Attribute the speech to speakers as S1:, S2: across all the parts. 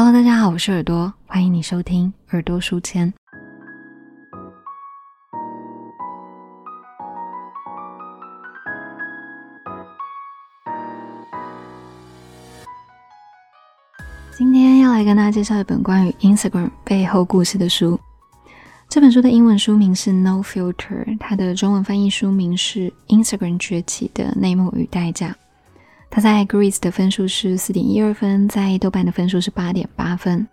S1: Hello，大家好，我是耳朵，欢迎你收听耳朵书签。今天要来跟大家介绍一本关于 Instagram 背后故事的书。这本书的英文书名是《No Filter》，它的中文翻译书名是《Instagram 崛起的内幕与代价》。它在 Greece 的分数是四点一二分，在豆瓣的分数是八点八分。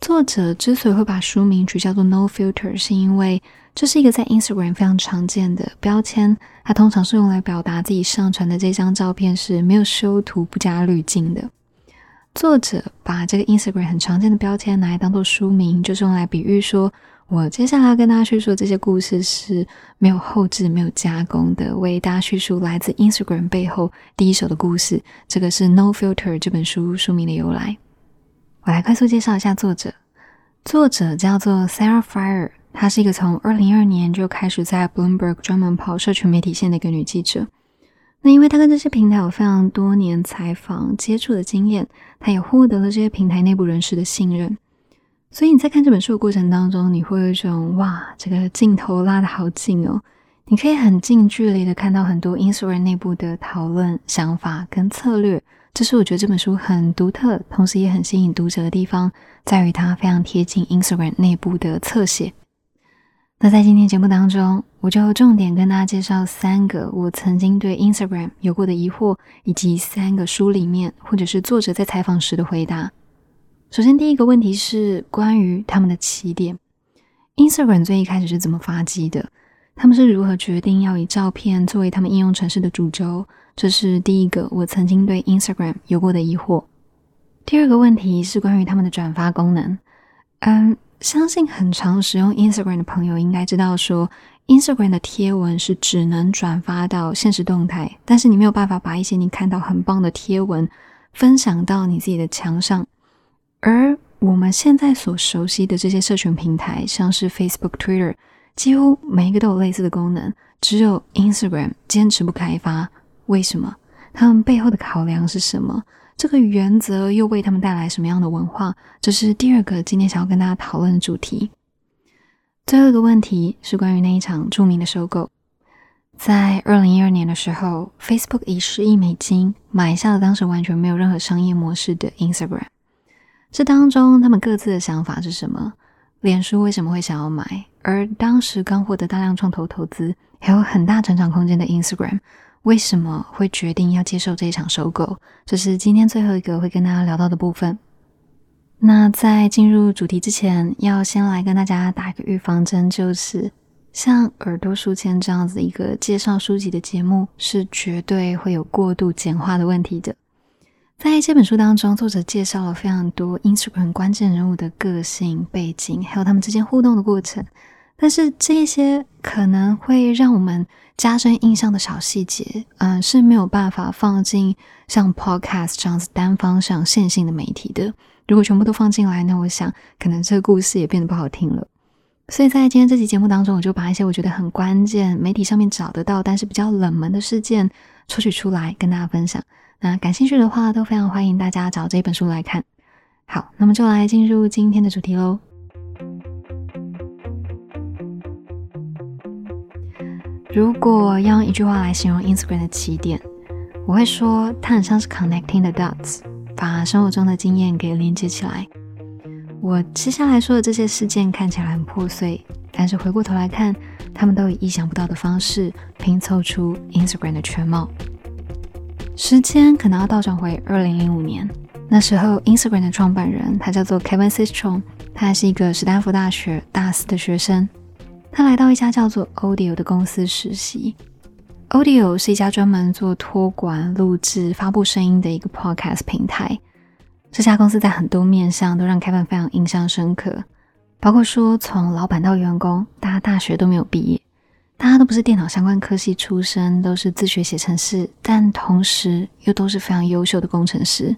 S1: 作者之所以会把书名取叫做《No Filter》，是因为这是一个在 Instagram 非常常见的标签，它通常是用来表达自己上传的这张照片是没有修图、不加滤镜的。作者把这个 Instagram 很常见的标签拿来当做书名，就是用来比喻说。我接下来要跟大家叙述这些故事是没有后置、没有加工的，为大家叙述来自 Instagram 背后第一手的故事。这个是《No Filter》这本书书名的由来。我来快速介绍一下作者。作者叫做 Sarah Fire，她是一个从2012年就开始在 Bloomberg 专门跑社群媒体线的一个女记者。那因为她跟这些平台有非常多年采访接触的经验，她也获得了这些平台内部人士的信任。所以你在看这本书的过程当中，你会有一种哇，这个镜头拉得好近哦，你可以很近距离的看到很多 Instagram 内部的讨论、想法跟策略。这是我觉得这本书很独特，同时也很吸引读者的地方，在于它非常贴近 Instagram 内部的侧写。那在今天节目当中，我就重点跟大家介绍三个我曾经对 Instagram 有过的疑惑，以及三个书里面或者是作者在采访时的回答。首先，第一个问题是关于他们的起点。Instagram 最一开始是怎么发迹的？他们是如何决定要以照片作为他们应用城市的主轴？这是第一个我曾经对 Instagram 有过的疑惑。第二个问题是关于他们的转发功能。嗯，相信很常使用 Instagram 的朋友应该知道，说 Instagram 的贴文是只能转发到现实动态，但是你没有办法把一些你看到很棒的贴文分享到你自己的墙上。而我们现在所熟悉的这些社群平台，像是 Facebook、Twitter，几乎每一个都有类似的功能，只有 Instagram 坚持不开发。为什么？他们背后的考量是什么？这个原则又为他们带来什么样的文化？这是第二个今天想要跟大家讨论的主题。最后一个问题是关于那一场著名的收购，在二零一二年的时候，Facebook 以十亿美金买下了当时完全没有任何商业模式的 Instagram。这当中，他们各自的想法是什么？脸书为什么会想要买？而当时刚获得大量创投投资，还有很大成长空间的 Instagram，为什么会决定要接受这一场收购？这是今天最后一个会跟大家聊到的部分。那在进入主题之前，要先来跟大家打一个预防针，就是像耳朵书签这样子一个介绍书籍的节目，是绝对会有过度简化的问题的。在这本书当中，作者介绍了非常多 Instagram 关键人物的个性背景，还有他们之间互动的过程。但是这些可能会让我们加深印象的小细节，嗯，是没有办法放进像 Podcast 这样子单方向线性的媒体的。如果全部都放进来，那我想可能这个故事也变得不好听了。所以在今天这期节目当中，我就把一些我觉得很关键、媒体上面找得到，但是比较冷门的事件抽取出来跟大家分享。那感兴趣的话，都非常欢迎大家找这本书来看。好，那么就来进入今天的主题喽。如果要用一句话来形容 Instagram 的起点，我会说它很像是 connecting the dots，把生活中的经验给连接起来。我接下来说的这些事件看起来很破碎，但是回过头来看，他们都以意想不到的方式拼凑出 Instagram 的全貌。时间可能要倒转回二零零五年，那时候 Instagram 的创办人他叫做 Kevin Systrom，他还是一个史丹福大学大四的学生。他来到一家叫做 Audio 的公司实习。Audio 是一家专门做托管、录制、发布声音的一个 Podcast 平台。这家公司在很多面向都让 Kevin 非常印象深刻，包括说从老板到员工，大家大学都没有毕业。大家都不是电脑相关科系出身，都是自学写程式，但同时又都是非常优秀的工程师。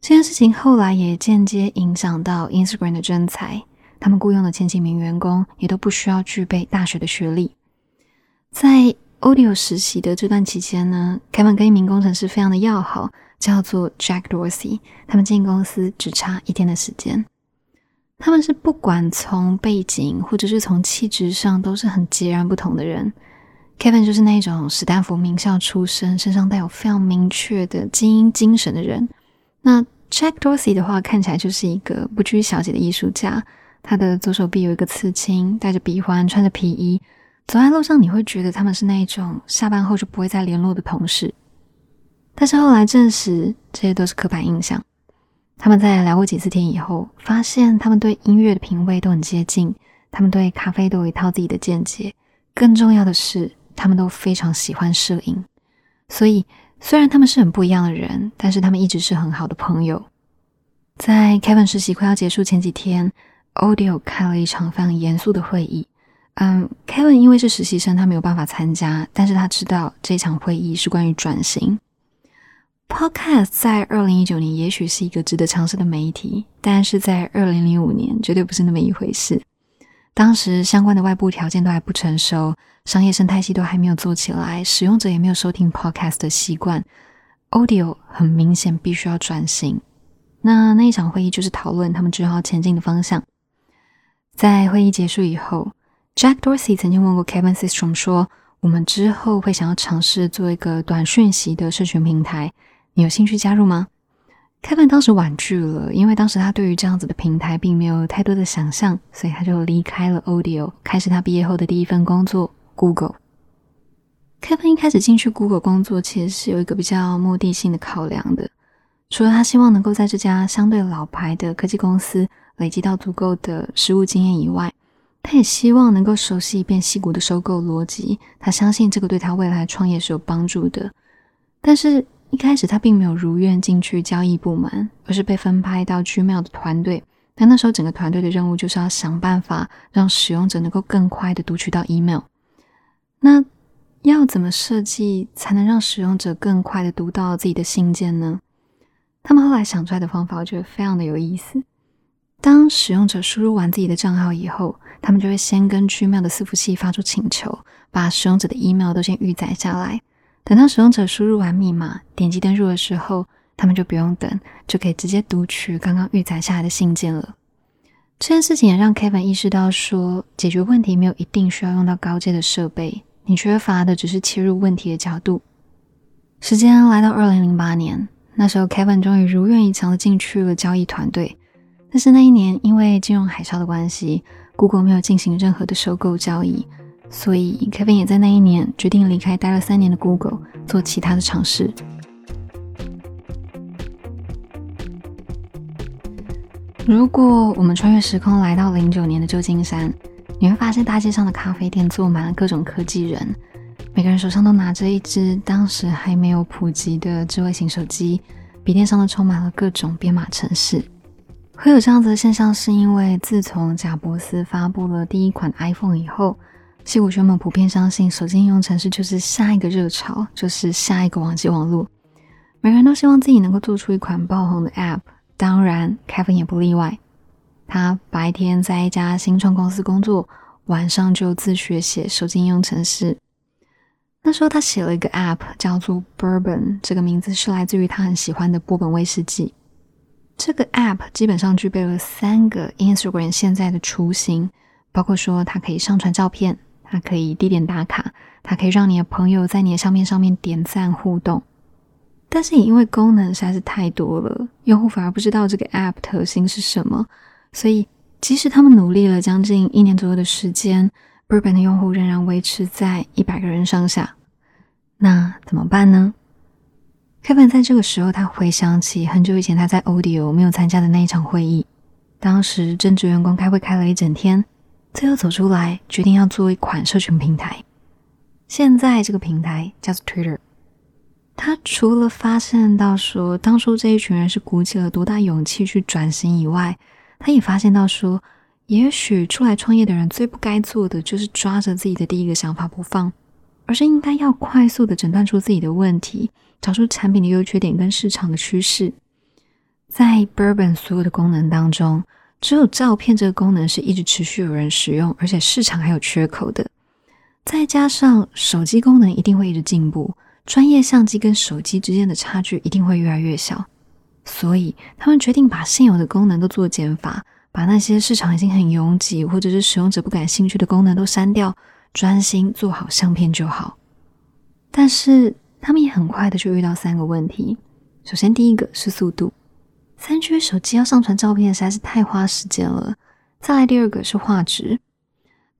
S1: 这件事情后来也间接影响到 Instagram 的真才，他们雇佣的前几名员工也都不需要具备大学的学历。在 Audio 实习的这段期间呢，Kevin 跟一名工程师非常的要好，叫做 Jack Dorsey。他们进公司只差一天的时间。他们是不管从背景或者是从气质上都是很截然不同的人。Kevin 就是那种史丹福名校出身，身上带有非常明确的精英精神的人。那 Jack Dorsey 的话，看起来就是一个不拘小节的艺术家。他的左手臂有一个刺青，戴着鼻环，穿着皮衣，走在路上，你会觉得他们是那种下班后就不会再联络的同事。但是后来证实，这些都是刻板印象。他们在聊过几次天以后，发现他们对音乐的品味都很接近，他们对咖啡都有一套自己的见解。更重要的是，他们都非常喜欢摄影。所以，虽然他们是很不一样的人，但是他们一直是很好的朋友。在 Kevin 实习快要结束前几天，Audio 开了一场非常严肃的会议。嗯，Kevin 因为是实习生，他没有办法参加，但是他知道这场会议是关于转型。Podcast 在二零一九年也许是一个值得尝试的媒体，但是在二零零五年绝对不是那么一回事。当时相关的外部条件都还不成熟，商业生态系都还没有做起来，使用者也没有收听 Podcast 的习惯。Audio 很明显必须要转型。那那一场会议就是讨论他们之后前进的方向。在会议结束以后，Jack Dorsey 曾经问过 Kevin Systrom 说：“我们之后会想要尝试做一个短讯息的社群平台。”你有兴趣加入吗？Kevin 当时婉拒了，因为当时他对于这样子的平台并没有太多的想象，所以他就离开了 Audio，开始他毕业后的第一份工作 Google。Kevin 一开始进去 Google 工作，其实是有一个比较目的性的考量的，除了他希望能够在这家相对老牌的科技公司累积到足够的实务经验以外，他也希望能够熟悉一遍西谷的收购逻辑，他相信这个对他未来创业是有帮助的，但是。一开始他并没有如愿进去交易部门，而是被分派到 Gmail 的团队。但那时候整个团队的任务就是要想办法让使用者能够更快的读取到 email。那要怎么设计才能让使用者更快的读到自己的信件呢？他们后来想出来的方法，我觉得非常的有意思。当使用者输入完自己的账号以后，他们就会先跟 Gmail 的伺服器发出请求，把使用者的 email 都先预载下来。等到使用者输入完密码，点击登入的时候，他们就不用等，就可以直接读取刚刚预载下来的信件了。这件事情也让 Kevin 意识到，说解决问题没有一定需要用到高阶的设备，你缺乏的只是切入问题的角度。时间来到二零零八年，那时候 Kevin 终于如愿以偿的进去了交易团队。但是那一年因为金融海啸的关系，Google 没有进行任何的收购交易。所以，Kevin 也在那一年决定离开待了三年的 Google，做其他的尝试。如果我们穿越时空来到零九年的旧金山，你会发现大街上的咖啡店坐满了各种科技人，每个人手上都拿着一只当时还没有普及的智慧型手机，笔电上都充满了各种编码程式。会有这样子的现象，是因为自从贾伯斯发布了第一款 iPhone 以后。戏骨圈们普遍相信，手机应用程式就是下一个热潮，就是下一个网际网络。每个人都希望自己能够做出一款爆红的 App，当然，Kevin 也不例外。他白天在一家新创公司工作，晚上就自学写手机应用程式。那时候他写了一个 App，叫做 Bourbon，这个名字是来自于他很喜欢的波本威士忌。这个 App 基本上具备了三个 Instagram 现在的雏形，包括说它可以上传照片。它可以地点打卡，它可以让你的朋友在你的相片上面点赞互动，但是也因为功能实在是太多了，用户反而不知道这个 App 特性是什么，所以即使他们努力了将近一年左右的时间，Bourbon 的用户仍然维持在一百个人上下。那怎么办呢？Kevin 在这个时候，他回想起很久以前他在 Audio 没有参加的那一场会议，当时正值员工开会开了一整天。最后走出来，决定要做一款社群平台。现在这个平台叫做 Twitter。他除了发现到说当初这一群人是鼓起了多大勇气去转型以外，他也发现到说，也许出来创业的人最不该做的就是抓着自己的第一个想法不放，而是应该要快速的诊断出自己的问题，找出产品的优缺点跟市场的趋势。在 Bourbon 所有的功能当中。只有照片这个功能是一直持续有人使用，而且市场还有缺口的。再加上手机功能一定会一直进步，专业相机跟手机之间的差距一定会越来越小。所以，他们决定把现有的功能都做减法，把那些市场已经很拥挤或者是使用者不感兴趣的功能都删掉，专心做好相片就好。但是，他们也很快的就遇到三个问题。首先，第一个是速度，三 G 手机要上传照片实在是太花时间了。再来，第二个是画质，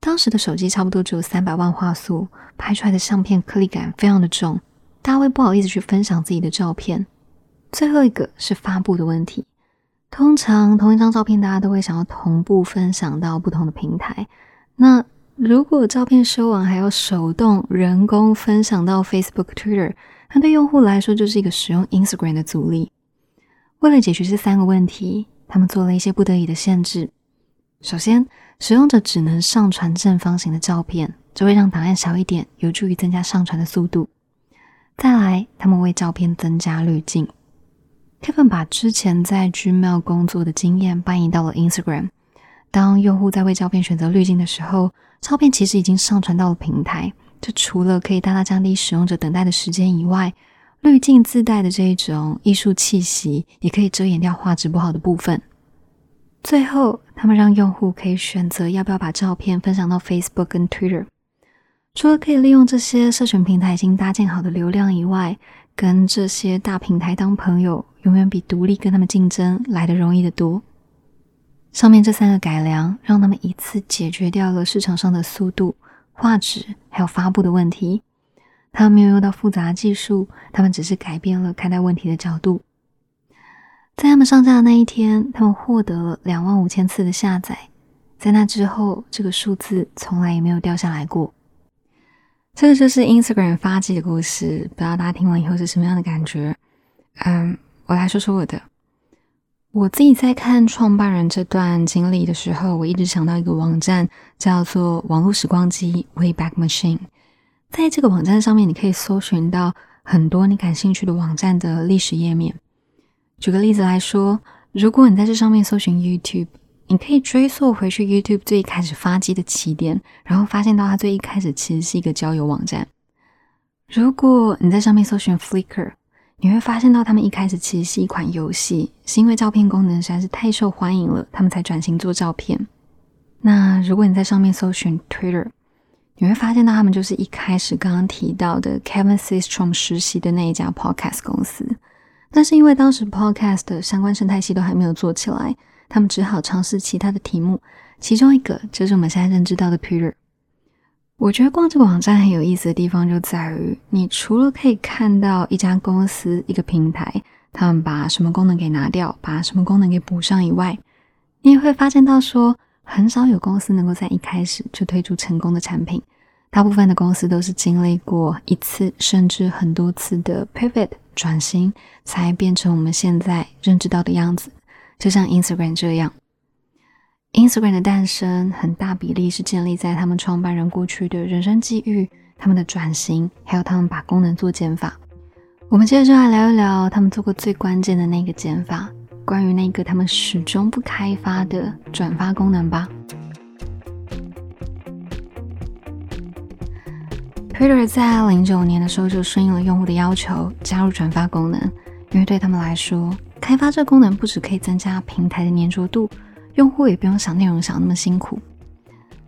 S1: 当时的手机差不多只有三百万画素，拍出来的相片颗粒感非常的重，大家会不好意思去分享自己的照片。最后一个是发布的问题。通常同一张照片，大家都会想要同步分享到不同的平台。那如果照片修完还要手动人工分享到 Facebook、Twitter，那对用户来说就是一个使用 Instagram 的阻力。为了解决这三个问题，他们做了一些不得已的限制。首先，使用者只能上传正方形的照片，这会让档案小一点，有助于增加上传的速度。再来，他们为照片增加滤镜。Kevin 把之前在 Gmail 工作的经验搬移到了 Instagram。当用户在为照片选择滤镜的时候，照片其实已经上传到了平台。这除了可以大大降低使用者等待的时间以外，滤镜自带的这一种艺术气息，也可以遮掩掉画质不好的部分。最后，他们让用户可以选择要不要把照片分享到 Facebook 跟 Twitter。除了可以利用这些社群平台已经搭建好的流量以外，跟这些大平台当朋友，永远比独立跟他们竞争来的容易得多。上面这三个改良，让他们一次解决掉了市场上的速度、画质还有发布的问题。他们没有用到复杂技术，他们只是改变了看待问题的角度。在他们上架的那一天，他们获得了两万五千次的下载。在那之后，这个数字从来也没有掉下来过。这个就是 Instagram 发迹的故事，不知道大家听完以后是什么样的感觉？嗯，我来说说我的。我自己在看创办人这段经历的时候，我一直想到一个网站，叫做“网络时光机 （Wayback Machine）”。在这个网站上面，你可以搜寻到很多你感兴趣的网站的历史页面。举个例子来说，如果你在这上面搜寻 YouTube。你可以追溯回去 YouTube 最一开始发迹的起点，然后发现到它最一开始其实是一个交友网站。如果你在上面搜寻 Flickr，你会发现到他们一开始其实是一款游戏，是因为照片功能实在是太受欢迎了，他们才转型做照片。那如果你在上面搜寻 Twitter，你会发现到他们就是一开始刚刚提到的 Kevin Systrom 实习的那一家 Podcast 公司，但是因为当时 Podcast 的相关生态系都还没有做起来。他们只好尝试其他的题目，其中一个就是我们现在认知到的 Peter。我觉得逛这个网站很有意思的地方就在于，你除了可以看到一家公司、一个平台，他们把什么功能给拿掉，把什么功能给补上以外，你也会发现到说，很少有公司能够在一开始就推出成功的产品。大部分的公司都是经历过一次甚至很多次的 pivot 转型，才变成我们现在认知到的样子。就像 Instagram 这样，Instagram 的诞生很大比例是建立在他们创办人过去的人生际遇、他们的转型，还有他们把功能做减法。我们接着就来聊一聊他们做过最关键的那个减法，关于那个他们始终不开发的转发功能吧。Twitter 在零九年的时候就顺应了用户的要求，加入转发功能，因为对他们来说。开发这功能不只可以增加平台的粘着度，用户也不用想内容想那么辛苦。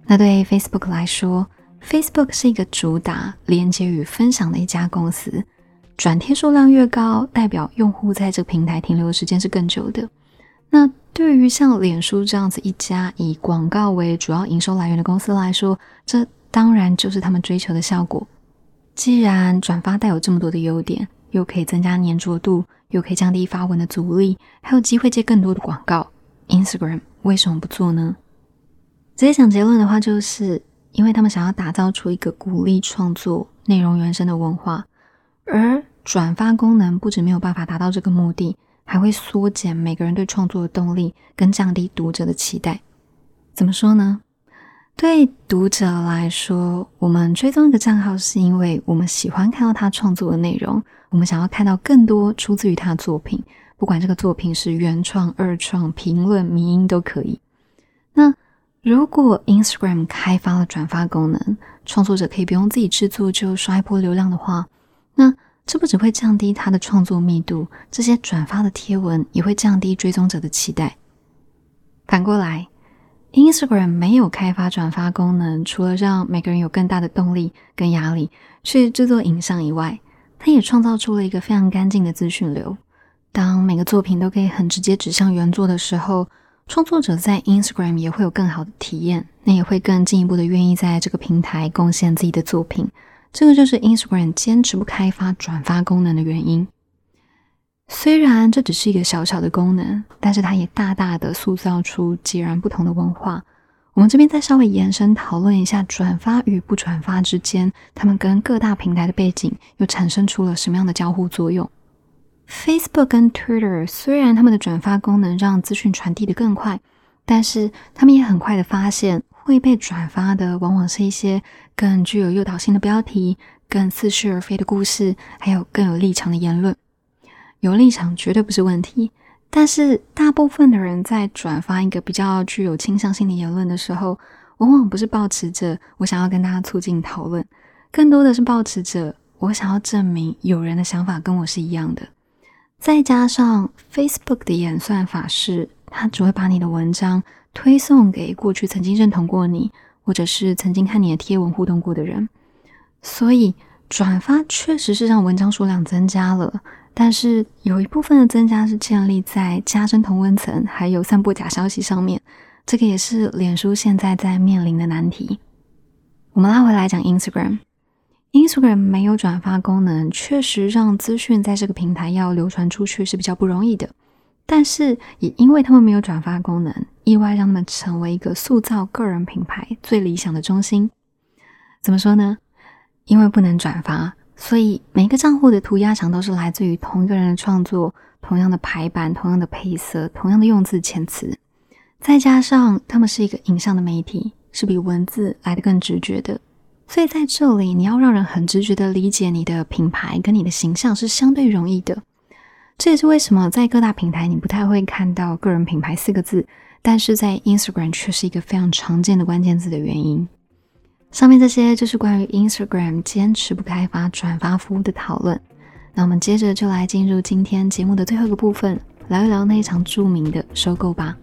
S1: 那对 Facebook 来说，Facebook 是一个主打连接与分享的一家公司，转贴数量越高，代表用户在这个平台停留的时间是更久的。那对于像脸书这样子一家以广告为主要营收来源的公司来说，这当然就是他们追求的效果。既然转发带有这么多的优点，又可以增加粘着度。又可以降低发文的阻力，还有机会接更多的广告。Instagram 为什么不做呢？直接讲结论的话，就是因为他们想要打造出一个鼓励创作、内容原生的文化，而转发功能不止没有办法达到这个目的，还会缩减每个人对创作的动力，跟降低读者的期待。怎么说呢？对读者来说，我们追踪一个账号是因为我们喜欢看到他创作的内容，我们想要看到更多出自于他的作品，不管这个作品是原创、二创、评论、迷音都可以。那如果 Instagram 开发了转发功能，创作者可以不用自己制作就刷一波流量的话，那这不只会降低他的创作密度，这些转发的贴文也会降低追踪者的期待。反过来，Instagram 没有开发转发功能，除了让每个人有更大的动力跟压力去制作影像以外，它也创造出了一个非常干净的资讯流。当每个作品都可以很直接指向原作的时候，创作者在 Instagram 也会有更好的体验，那也会更进一步的愿意在这个平台贡献自己的作品。这个就是 Instagram 坚持不开发转发功能的原因。虽然这只是一个小小的功能，但是它也大大的塑造出截然不同的文化。我们这边再稍微延伸讨论一下，转发与不转发之间，他们跟各大平台的背景又产生出了什么样的交互作用？Facebook 跟 Twitter 虽然他们的转发功能让资讯传递的更快，但是他们也很快的发现。会被转发的往往是一些更具有诱导性的标题、更似是而非的故事，还有更有立场的言论。有立场绝对不是问题，但是大部分的人在转发一个比较具有倾向性的言论的时候，往往不是抱持着我想要跟大家促进讨论，更多的是抱持着我想要证明有人的想法跟我是一样的。再加上 Facebook 的演算法是，它只会把你的文章。推送给过去曾经认同过你，或者是曾经看你的贴文互动过的人，所以转发确实是让文章数量增加了，但是有一部分的增加是建立在加深同温层，还有散布假消息上面，这个也是脸书现在在面临的难题。我们拉回来讲 Instagram，Instagram 没有转发功能，确实让资讯在这个平台要流传出去是比较不容易的。但是也因为他们没有转发功能，意外让他们成为一个塑造个人品牌最理想的中心。怎么说呢？因为不能转发，所以每个账户的涂鸦墙都是来自于同一个人的创作，同样的排版、同样的配色、同样的用字遣词。再加上他们是一个影像的媒体，是比文字来的更直觉的。所以在这里，你要让人很直觉的理解你的品牌跟你的形象是相对容易的。这也是为什么在各大平台你不太会看到“个人品牌”四个字，但是在 Instagram 却是一个非常常见的关键字的原因。上面这些就是关于 Instagram 坚持不开发转发服务的讨论。那我们接着就来进入今天节目的最后一个部分，聊一聊那一场著名的收购吧。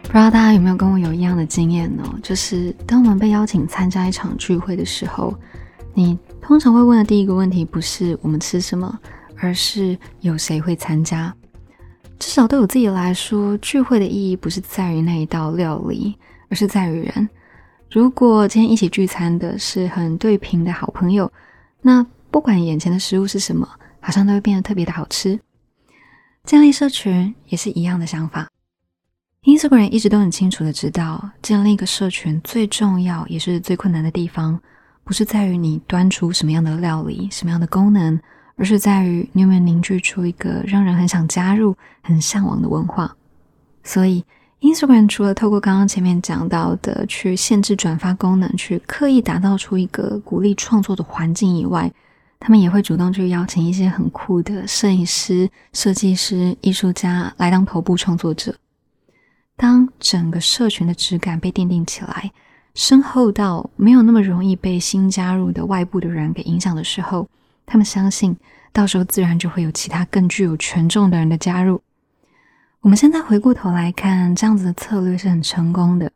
S1: 不知道大家有没有跟我有一样的经验呢？就是当我们被邀请参加一场聚会的时候，你。通常会问的第一个问题不是我们吃什么，而是有谁会参加。至少对我自己来说，聚会的意义不是在于那一道料理，而是在于人。如果今天一起聚餐的是很对平的好朋友，那不管眼前的食物是什么，好像都会变得特别的好吃。建立社群也是一样的想法。英国人一直都很清楚的知道，建立一个社群最重要也是最困难的地方。不是在于你端出什么样的料理、什么样的功能，而是在于你有没有凝聚出一个让人很想加入、很向往的文化。所以，Instagram 除了透过刚刚前面讲到的去限制转发功能，去刻意打造出一个鼓励创作的环境以外，他们也会主动去邀请一些很酷的摄影师、设计师、艺术家来当头部创作者。当整个社群的质感被奠定起来。深厚到没有那么容易被新加入的外部的人给影响的时候，他们相信到时候自然就会有其他更具有权重的人的加入。我们现在回过头来看，这样子的策略是很成功的。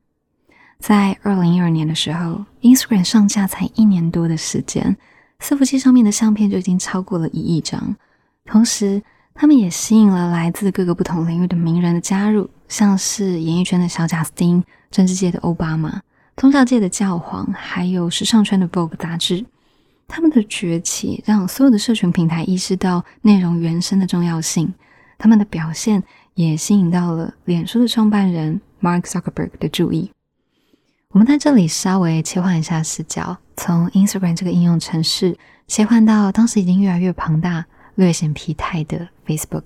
S1: 在二零一二年的时候，Instagram 上架才一年多的时间，伺服器上面的相片就已经超过了一亿张。同时，他们也吸引了来自各个不同领域的名人的加入，像是演艺圈的小贾斯汀、政治界的奥巴马。宗教界的教皇，还有时尚圈的 Vogue 杂志，他们的崛起让所有的社群平台意识到内容原生的重要性。他们的表现也吸引到了脸书的创办人 Mark Zuckerberg 的注意。我们在这里稍微切换一下视角，从 Instagram 这个应用程式切换到当时已经越来越庞大、略显疲态的 Facebook。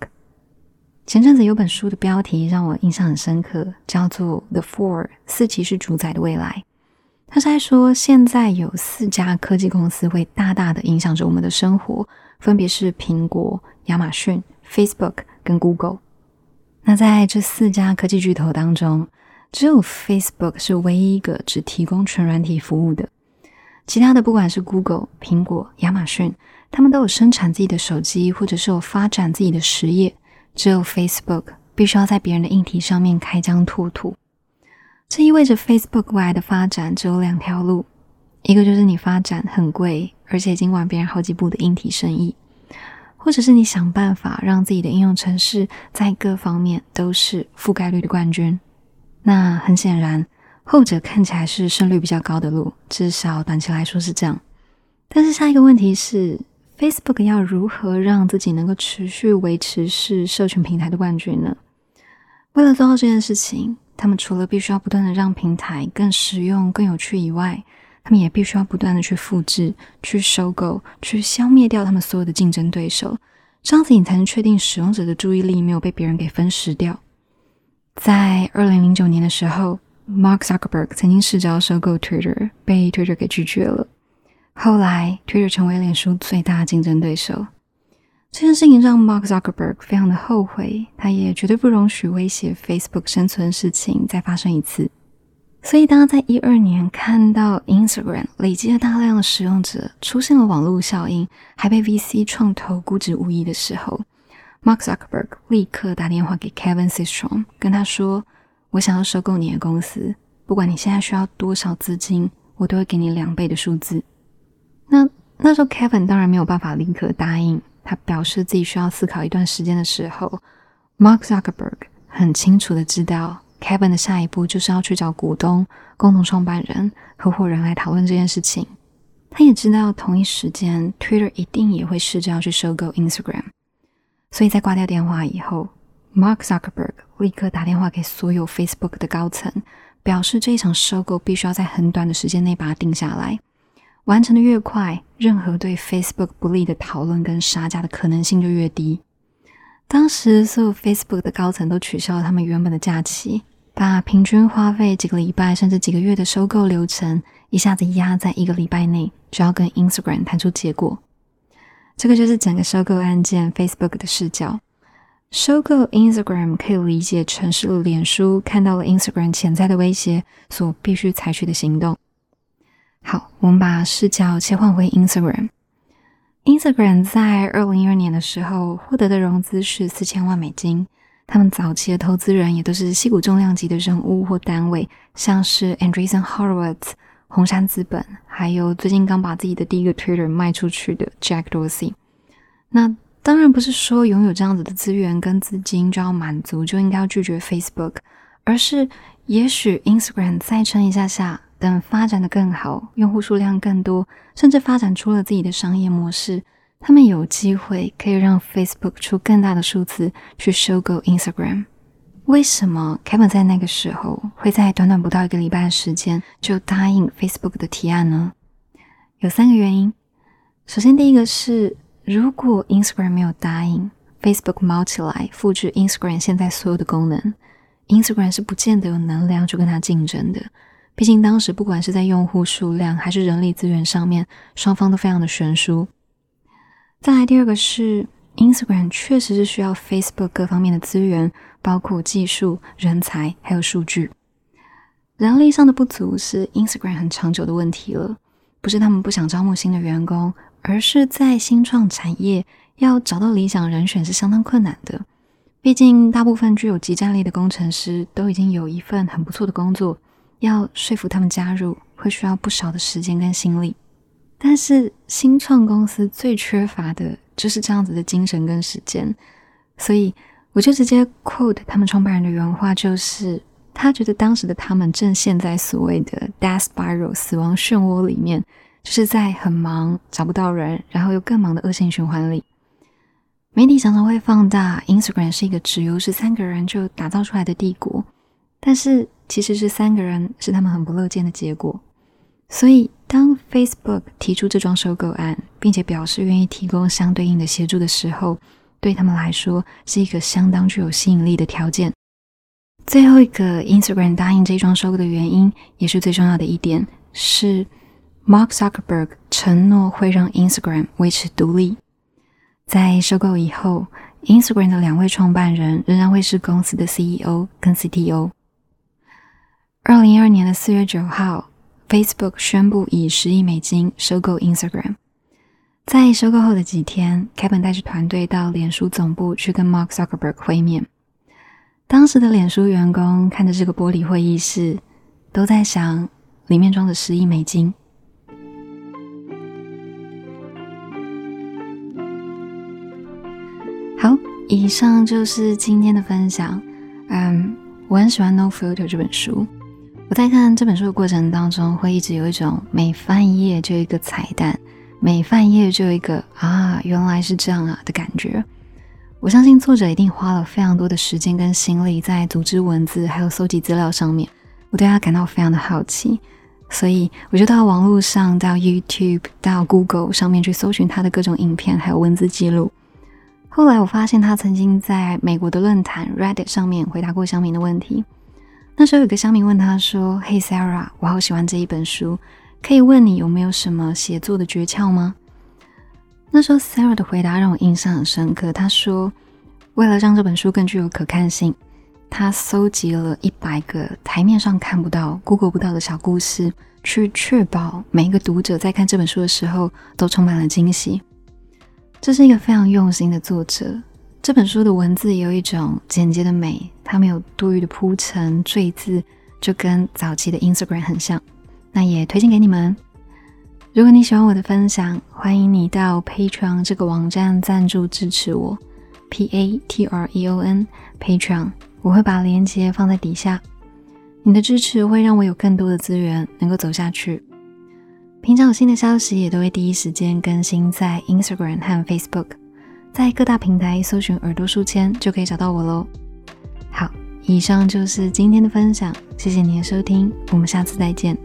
S1: 前阵子有本书的标题让我印象很深刻，叫做《The Four 四骑士主宰的未来》。他是在说，现在有四家科技公司会大大的影响着我们的生活，分别是苹果、亚马逊、Facebook 跟 Google。那在这四家科技巨头当中，只有 Facebook 是唯一一个只提供纯软体服务的。其他的不管是 Google、苹果、亚马逊，他们都有生产自己的手机，或者是有发展自己的实业。只有 Facebook 必须要在别人的硬体上面开疆拓土。这意味着 Facebook 未来的发展只有两条路：一个就是你发展很贵，而且已经晚别人好几步的硬体生意；或者是你想办法让自己的应用程式在各方面都是覆盖率的冠军。那很显然。后者看起来是胜率比较高的路，至少短期来说是这样。但是下一个问题是，Facebook 要如何让自己能够持续维持是社群平台的冠军呢？为了做到这件事情，他们除了必须要不断的让平台更实用、更有趣以外，他们也必须要不断的去复制、去收购、去消灭掉他们所有的竞争对手，这样子你才能确定使用者的注意力没有被别人给分食掉。在二零零九年的时候。Mark Zuckerberg 曾经试着要收购 Twitter，被 Twitter 给拒绝了。后来，Twitter 成为脸书最大的竞争对手。这件事情让 Mark Zuckerberg 非常的后悔，他也绝对不容许威胁 Facebook 生存的事情再发生一次。所以，当他在一二年看到 Instagram 累积了大量的使用者，出现了网络效应，还被 VC 创投估值无疑的时候，Mark Zuckerberg 立刻打电话给 Kevin Systrom，跟他说。我想要收购你的公司，不管你现在需要多少资金，我都会给你两倍的数字。那那时候，Kevin 当然没有办法立刻答应，他表示自己需要思考一段时间的时候，Mark Zuckerberg 很清楚的知道，Kevin 的下一步就是要去找股东、共同创办人、合伙人来讨论这件事情。他也知道，同一时间，Twitter 一定也会试着要去收购 Instagram。所以在挂掉电话以后。Mark Zuckerberg 立刻打电话给所有 Facebook 的高层，表示这一场收购必须要在很短的时间内把它定下来。完成的越快，任何对 Facebook 不利的讨论跟杀价的可能性就越低。当时，所有 Facebook 的高层都取消了他们原本的假期，把平均花费几个礼拜甚至几个月的收购流程一下子压在一个礼拜内，就要跟 Instagram 谈出结果。这个就是整个收购案件 Facebook 的视角。收购 Instagram 可以理解成是脸书看到了 Instagram 潜在的威胁所必须采取的行动。好，我们把视角切换回 Instagram。Instagram 在二零一二年的时候获得的融资是四千万美金，他们早期的投资人也都是细股重量级的人物或单位，像是 Andreessen Horowitz、红杉资本，还有最近刚把自己的第一个 Twitter 卖出去的 Jack Dorsey。那当然不是说拥有这样子的资源跟资金就要满足，就应该要拒绝 Facebook，而是也许 Instagram 再撑一下下，等发展的更好，用户数量更多，甚至发展出了自己的商业模式，他们有机会可以让 Facebook 出更大的数字去收购 Instagram。为什么 Kevin 在那个时候会在短短不到一个礼拜的时间就答应 Facebook 的提案呢？有三个原因。首先，第一个是。如果 Instagram 没有答应 Facebook 猫起来复制 Instagram 现在所有的功能，Instagram 是不见得有能量去跟它竞争的。毕竟当时不管是在用户数量还是人力资源上面，双方都非常的悬殊。再来第二个是 Instagram 确实是需要 Facebook 各方面的资源，包括技术、人才还有数据。人力上的不足是 Instagram 很长久的问题了，不是他们不想招募新的员工。而是在新创产业要找到理想人选是相当困难的，毕竟大部分具有极战力的工程师都已经有一份很不错的工作，要说服他们加入会需要不少的时间跟心力。但是新创公司最缺乏的就是这样子的精神跟时间，所以我就直接 quote 他们创办人的原话，就是他觉得当时的他们正陷在所谓的 death spiral 死亡漩涡里面。就是在很忙找不到人，然后又更忙的恶性循环里。媒体常常会放大 Instagram 是一个只有十三个人就打造出来的帝国，但是其实是三个人是他们很不乐见的结果。所以当 Facebook 提出这桩收购案，并且表示愿意提供相对应的协助的时候，对他们来说是一个相当具有吸引力的条件。最后一个 Instagram 答应这桩收购的原因，也是最重要的一点是。Mark Zuckerberg 承诺会让 Instagram 维持独立。在收购以后，Instagram 的两位创办人仍然会是公司的 CEO 跟 CTO。二零一二年的四月九号 Facebook 宣布以十亿美金收购 Instagram。在收购后的几天，Kevin 带着团队到脸书总部去跟 Mark Zuckerberg 会面。当时的脸书员工看着这个玻璃会议室，都在想里面装着十亿美金。好，以上就是今天的分享。嗯，我很喜欢《No Filter》这本书。我在看这本书的过程当中，会一直有一种每翻一页就一个彩蛋，每翻一页就一个啊，原来是这样啊的感觉。我相信作者一定花了非常多的时间跟心力在组织文字还有搜集资料上面。我对他感到非常的好奇，所以我就到网络上、到 YouTube、到 Google 上面去搜寻他的各种影片还有文字记录。后来我发现他曾经在美国的论坛 Reddit 上面回答过乡民的问题。那时候有个乡民问他说：“Hey Sarah，我好喜欢这一本书，可以问你有没有什么写作的诀窍吗？”那时候 Sarah 的回答让我印象很深刻。他说：“为了让这本书更具有可看性，他搜集了一百个台面上看不到、Google 不到的小故事，去确保每一个读者在看这本书的时候都充满了惊喜。这是一个非常用心的作者。”这本书的文字有一种简洁的美，它没有多余的铺陈赘字，就跟早期的 Instagram 很像。那也推荐给你们。如果你喜欢我的分享，欢迎你到 Patreon 这个网站赞助支持我。P A T R E O N Patreon，我会把链接放在底下。你的支持会让我有更多的资源能够走下去。平常有新的消息也都会第一时间更新在 Instagram 和 Facebook。在各大平台搜寻“耳朵书签”就可以找到我喽。好，以上就是今天的分享，谢谢您的收听，我们下次再见。